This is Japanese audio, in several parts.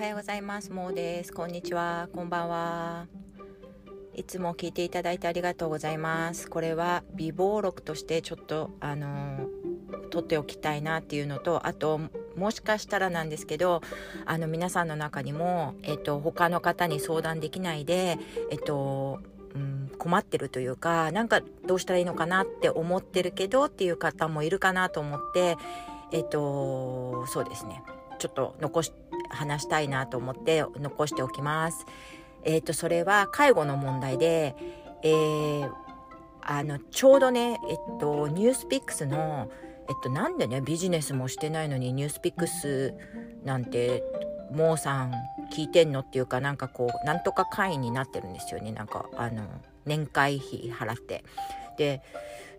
はようございます。もうです。こんにちは。こんばんは。いつも聞いていただいてありがとうございます。これは美貌録としてちょっとあの撮っておきたいなっていうのとあともしかしたらなんですけどあの皆さんの中にも、えっと、他の方に相談できないで、えっとうん、困ってるというかなんかどうしたらいいのかなって思ってるけどっていう方もいるかなと思ってえっとそうですね。ちょっと残し話したいなと思って残しておきます。えっ、とそれは介護の問題で、えー、あのちょうどねえっとニュースピックスのえっとなんでねビジネスもしてないのにニュースピックスなんてモーさん聞いてんのっていうかなんかこうなんとか会員になってるんですよねなんかあの年会費払って。で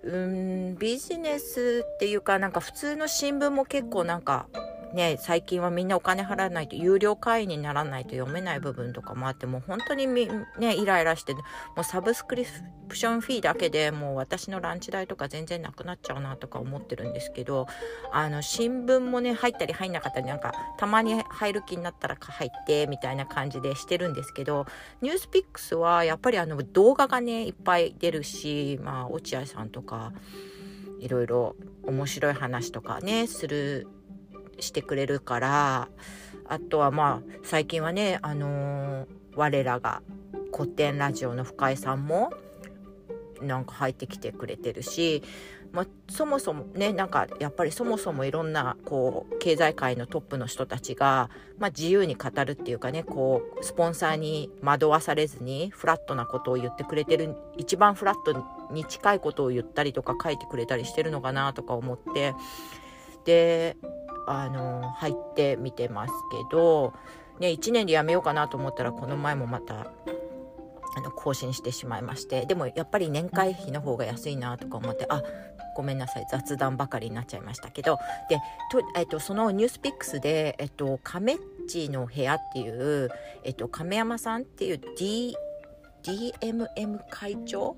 うんビジネスっていうかなんか普通の新聞も結構なんかね、最近はみんなお金払わないと有料会員にならないと読めない部分とかもあってもう本当にみ、ね、イライラしてもうサブスクリプションフィーだけでもう私のランチ代とか全然なくなっちゃうなとか思ってるんですけどあの新聞もね入ったり入んなかったりなんかたまに入る気になったら入ってみたいな感じでしてるんですけどニュースピックスはやっぱりあの動画がねいっぱい出るしまあ落合さんとかいろいろ面白い話とかねするしてくれるからあとはまあ最近はねあのー、我らが古典ラジオの深井さんもなんか入ってきてくれてるし、まあ、そもそもねなんかやっぱりそもそもいろんなこう経済界のトップの人たちが、まあ、自由に語るっていうかねこうスポンサーに惑わされずにフラットなことを言ってくれてる一番フラットに近いことを言ったりとか書いてくれたりしてるのかなとか思ってであの入ってみてますけど、ね、1年でやめようかなと思ったらこの前もまたあの更新してしまいましてでもやっぱり年会費の方が安いなとか思ってあごめんなさい雑談ばかりになっちゃいましたけどでと、えっと、そのニュースピックスで、えっと、亀っちの部屋っていう、えっと、亀山さんっていう、D、DMM 会長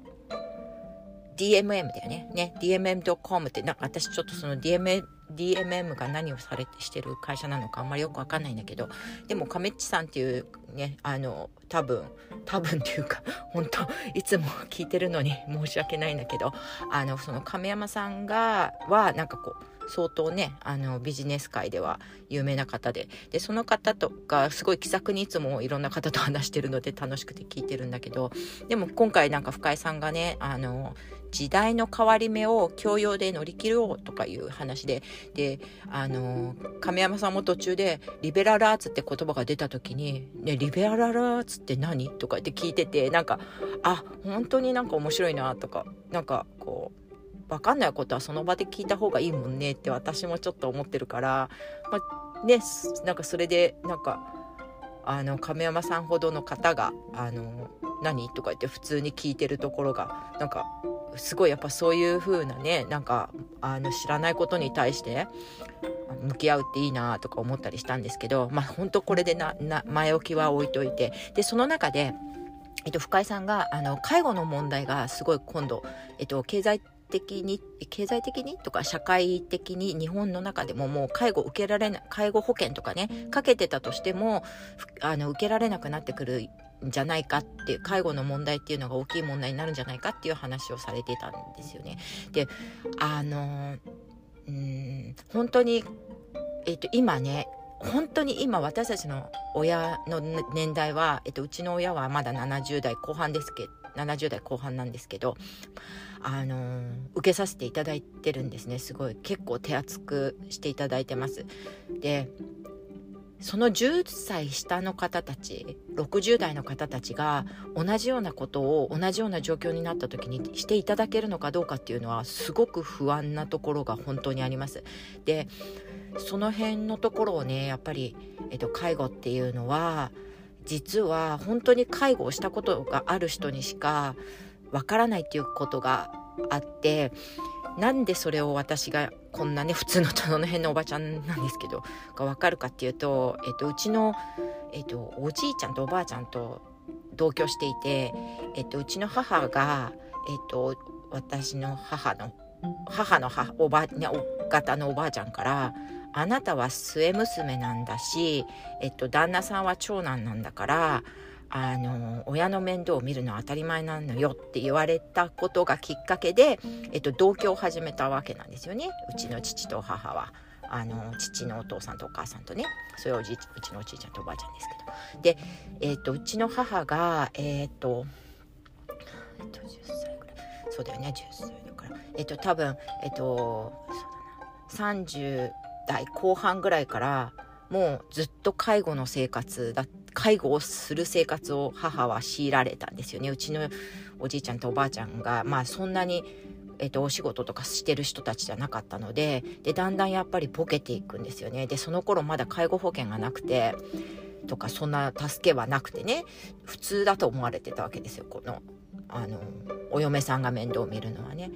？DMM だよね。ね、DMM.com ってなんか私ちょっとその DMM DMM が何をされてしてる会社なのかあんまりよくわかんないんだけどでも亀っちさんっていうねあの多分多分っていうか 本当いつも聞いてるのに申し訳ないんだけどあのその亀山さんがはなんかこう相当ねあのビジネス界では有名な方で。でその方とかすごい気さくにいつもいろんな方と話してるので楽しくて聞いてるんだけど。でも今回なんか深井さんがねあの時代の変わり目を教養で乗り切ろうとかいう話で。であの亀山さんも途中でリベラルアーツって言葉が出た時に「ねリベラルアーツって何?」とかって聞いててなんかあ本当になんか面白いなとかなんかこう分かんないことはその場で聞いた方がいいもんねって私もちょっと思ってるから、まあ、ねなんかそれでなんかあの亀山さんほどの方が「あの何?」とか言って普通に聞いてるところがなんかすごいやっぱそういう風なねなんかあの知らないことに対して向き合うっていいなとか思ったりしたんですけどまあ本当これでな前置きは置いといてでその中でえっと、深井さんがあの介護の問題がすごい今度、えっと、経済的に経済的にとか社会的に日本の中でももう介護受けられない介護保険とかねかけてたとしてもあの受けられなくなってくるんじゃないかって介護の問題っていうのが大きい問題になるんじゃないかっていう話をされてたんですよね。であのうん本当に、えっと、今ね本当に今私たちの親の年代は、えっと、うちの親はまだ70代後半ですけど70代後半なんですけどあのー、受けさせていただいてるんですね。すごい。結構手厚くしていただいてます。でその10歳下の方たち60代の方たちが同じようなことを同じような状況になった時にしていただけるのかどうかっていうのはすごく不安なところが本当にあります。でその辺のところをねやっぱり、えっと、介護っていうのは実は本当に介護をしたことがある人にしかわからないっていうことがあってなんでそれを私がこんなね普通のその辺のおばちゃんなんですけどが分かるかっていうと、えっと、うちの、えっと、おじいちゃんとおばあちゃんと同居していて、えっと、うちの母が、えっと、私の母の母の母おば、ね、方のおばあちゃんからあなたは末娘なんだし、えっと、旦那さんは長男なんだからあの親の面倒を見るのは当たり前なのよって言われたことがきっかけで、えっと、同居を始めたわけなんですよね。うちの父と母は。あの父のお父さんとお母さんとねそれはうちのおじいちゃんとおばあちゃんですけど。で、えーと、うちの母がえっ、と,、えーと、10歳ぐらい。そうだよね10歳だから。えっ、と多分えっ、とそうだな30代後半ぐらいからもうずっと介護の生活だった。介護をする生活を母は強いられたんですよね。うちのおじいちゃんとおばあちゃんがまあそんなにえっと、お仕事とかしてる人たちじゃなかったのででだんだんやっぱりボケていくんですよね。でその頃まだ介護保険がなくてとかそんな助けはなくてね普通だと思われてたわけですよ。このあのお嫁さんが面倒を見るのはね。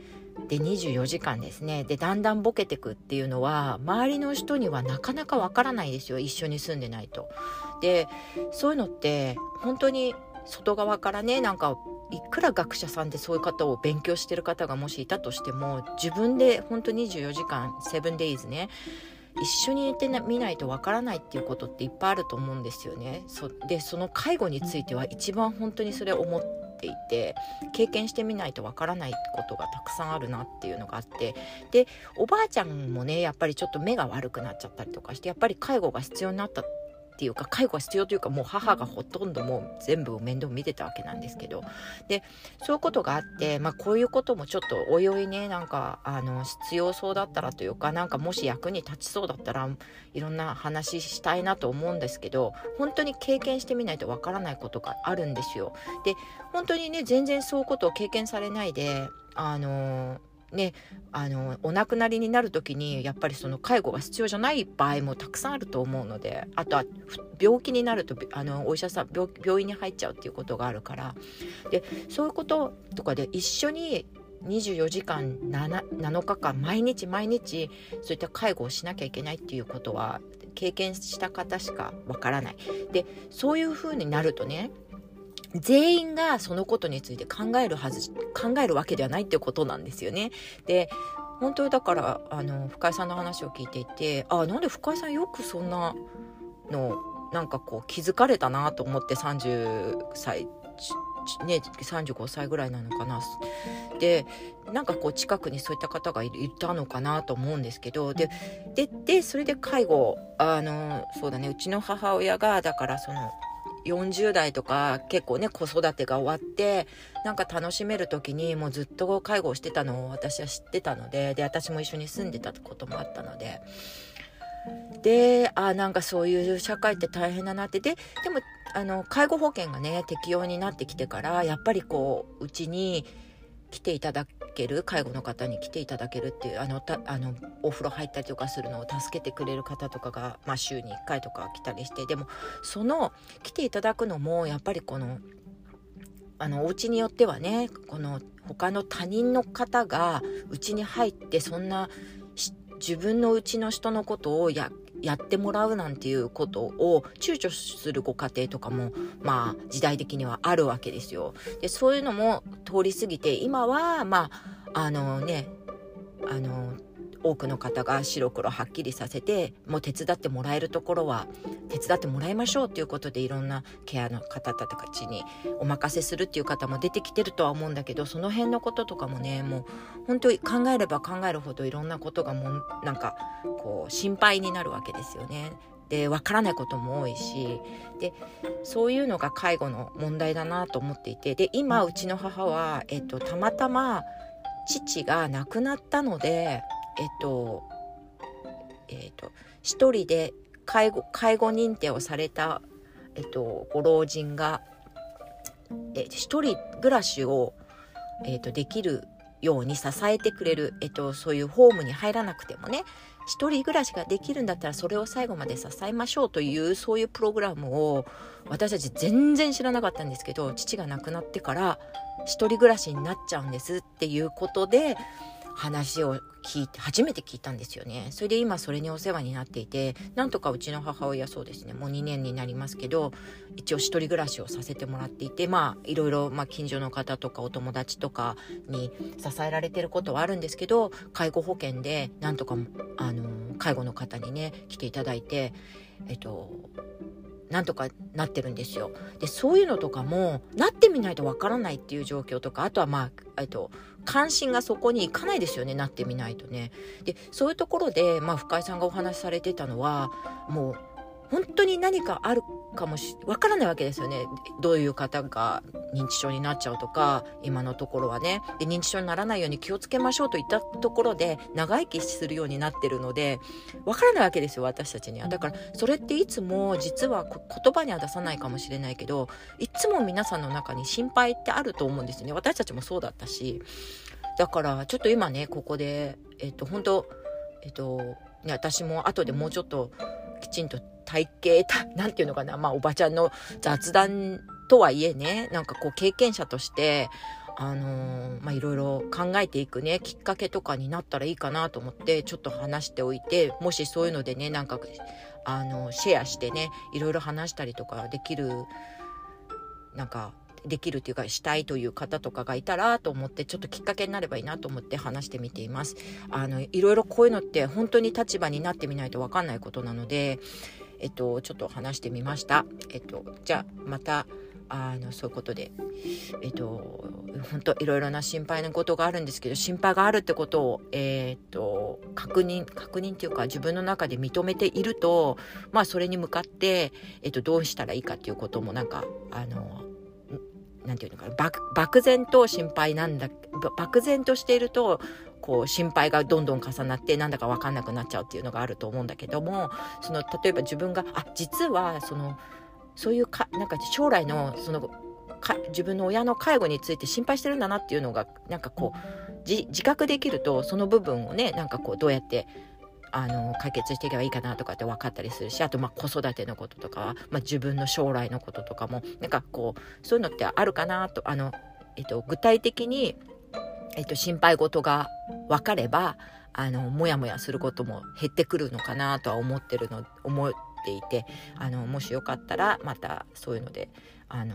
で24時間ですねでだんだんボケてくっていうのは周りの人にはなかなかわからないですよ一緒に住んでないと。でそういうのって本当に外側からねなんかいくら学者さんでそういう方を勉強してる方がもしいたとしても自分で本当24時間 7days ね一緒にいてみないとわからないっていうことっていっぱいあると思うんですよね。そでその介護については一番本当にそれ思っていて経験してみないとわからないことがたくさんあるなっていうのがあってでおばあちゃんもねやっぱりちょっと目が悪くなっちゃったりとかしてやっぱり介護が必要になったっていうか介護が必要というかもう母がほとんどもう全部面倒見てたわけなんですけどでそういうことがあって、まあ、こういうこともちょっとおいおいねなんかあの必要そうだったらというかなんかもし役に立ちそうだったらいろんな話したいなと思うんですけど本当に経験してみないとわからないことがあるんですよ。で本当にね全然そういうことを経験されないであのね、あのお亡くなりになる時にやっぱりその介護が必要じゃない場合もたくさんあると思うのであとは病気になるとあのお医者さん病院に入っちゃうっていうことがあるからでそういうこととかで一緒に24時間 7, 7日間毎日毎日そういった介護をしなきゃいけないっていうことは経験した方しかわからない。でそういう風になるとね全員がそのことについて考えるはず考えるわけではないっていうことなんですよね。で本当だからあの深井さんの話を聞いていてあなんで深井さんよくそんなのなんかこう気づかれたなと思って30歳ね、35歳ぐらいなのかなでなんかこう近くにそういった方がいたのかなと思うんですけどでででそれで介護あのそうだねうちの母親がだからその40代とか結構ね子育てが終わってなんか楽しめる時にもうずっと介護をしてたのを私は知ってたのでで私も一緒に住んでたこともあったので。であなんかそういう社会って大変だなって。ででもあの介護保険がね適用になってきてからやっぱりこううちに来ていただける介護の方に来ていただけるっていうあのたあのお風呂入ったりとかするのを助けてくれる方とかが、まあ、週に1回とか来たりしてでもその来ていただくのもやっぱりこのあのお家によってはねこの他の他人の方がうちに入ってそんな自分のうちの人のことをややってもらうなんていうことを躊躇するご家庭とかもまあ時代的にはあるわけですよ。でそういうのも通り過ぎて今はまああのねあの多くの方が白黒はっきりさせてもう手伝ってもらえるところは手伝ってもらいましょうということでいろんなケアの方たちにお任せするっていう方も出てきてるとは思うんだけどその辺のこととかもねもう本当に考えれば考えるほどいろんなことがもなんかこう心配になるわけですよね。で分からないことも多いしでそういうのが介護の問題だなと思っていてで今うちの母は、えっと、たまたま父が亡くなったのでえっと、えっと、一人で介護、介護認定をされた、えっと、ご老人が、え一人暮らしを、えっと、できるように支えてくれる、えっと、そういうホームに入らなくてもね、一人暮らしができるんだったらそれを最後まで支えましょうというそういうプログラムを私たち全然知らなかったんですけど父が亡くなってから一人暮らしになっちゃうんですっていうことで話を聞いて初めて聞いたんですよね。それで今それにお世話になっていてなんとかうちの母親そうですねもう2年になりますけど一応一人暮らしをさせてもらっていてまあいろいろ、まあ、近所の方とかお友達とかに支えられてることはあるんですけど介護保険でなんとかあの介護の方にね来ていただいてえっとなんとかなってるんですよ。でそういうのとかもなってみないとわからないっていう状況とかあとはまあえっと関心がそこに行かないですよねなってみないとね。でそういうところで、まあ、深井さんがお話しされてたのはもう本当に何かあるかもしわからないわけですよね。どういう方が認知症になっちゃうとか今のところはね。で認知症にならないように気をつけましょうといったところで長生きするようになってるのでわからないわけですよ私たちには。だからそれっていつも実は言葉には出さないかもしれないけどいつも皆さんの中に心配ってあると思うんですよね。私たちもそうだったし。だからちょっと今ねここでえっと本当えっと私も後でもうちょっときちんと体型、なんていうのかな、まあおばちゃんの雑談とはいえね、なんかこう経験者として、あのー、まあいろいろ考えていくね、きっかけとかになったらいいかなと思って、ちょっと話しておいて、もしそういうのでね、なんか、あの、シェアしてね、いろいろ話したりとかできる、なんか、できるというかしたいという方とかがいたらと思ってちょっときっかけになればいいなと思って話してみています。あのいろいろこういうのって本当に立場になってみないと分かんないことなのでえっと、ちょっと話してみました。えっと、じゃあ、また、あの、そういうことで、えっと、本当いろいろな心配なことがあるんですけど、心配があるってことを、えー、っと、確認、確認っていうか自分の中で認めていると、まあ、それに向かって、えっと、どうしたらいいかっていうこともなんか、あの、なんていうのかな漠然と心配なんだ漠然としているとこう心配がどんどん重なってなんだか分かんなくなっちゃうっていうのがあると思うんだけどもその例えば自分があ実はそのそういうかなんか将来のそのか自分の親の介護について心配してるんだなっていうのがなんかこう自覚できるとその部分をねなんかこうどうやってあの解決していけばいいかなとかって分かったりするしあとまあ子育てのこととか、まあ、自分の将来のこととかもなんかこうそういうのってあるかなとあの、えっと、具体的にえっと、心配事が分かれば、あの、もやもやすることも減ってくるのかなとは思ってるの、思っていて、あの、もしよかったら、またそういうので、あの、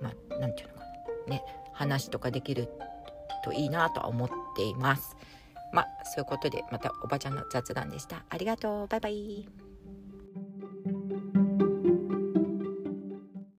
まあ、なんていうのかな、ね、話とかできるといいなとは思っています。まあ、そういうことで、またおばちゃんの雑談でした。ありがとう。バイバイ。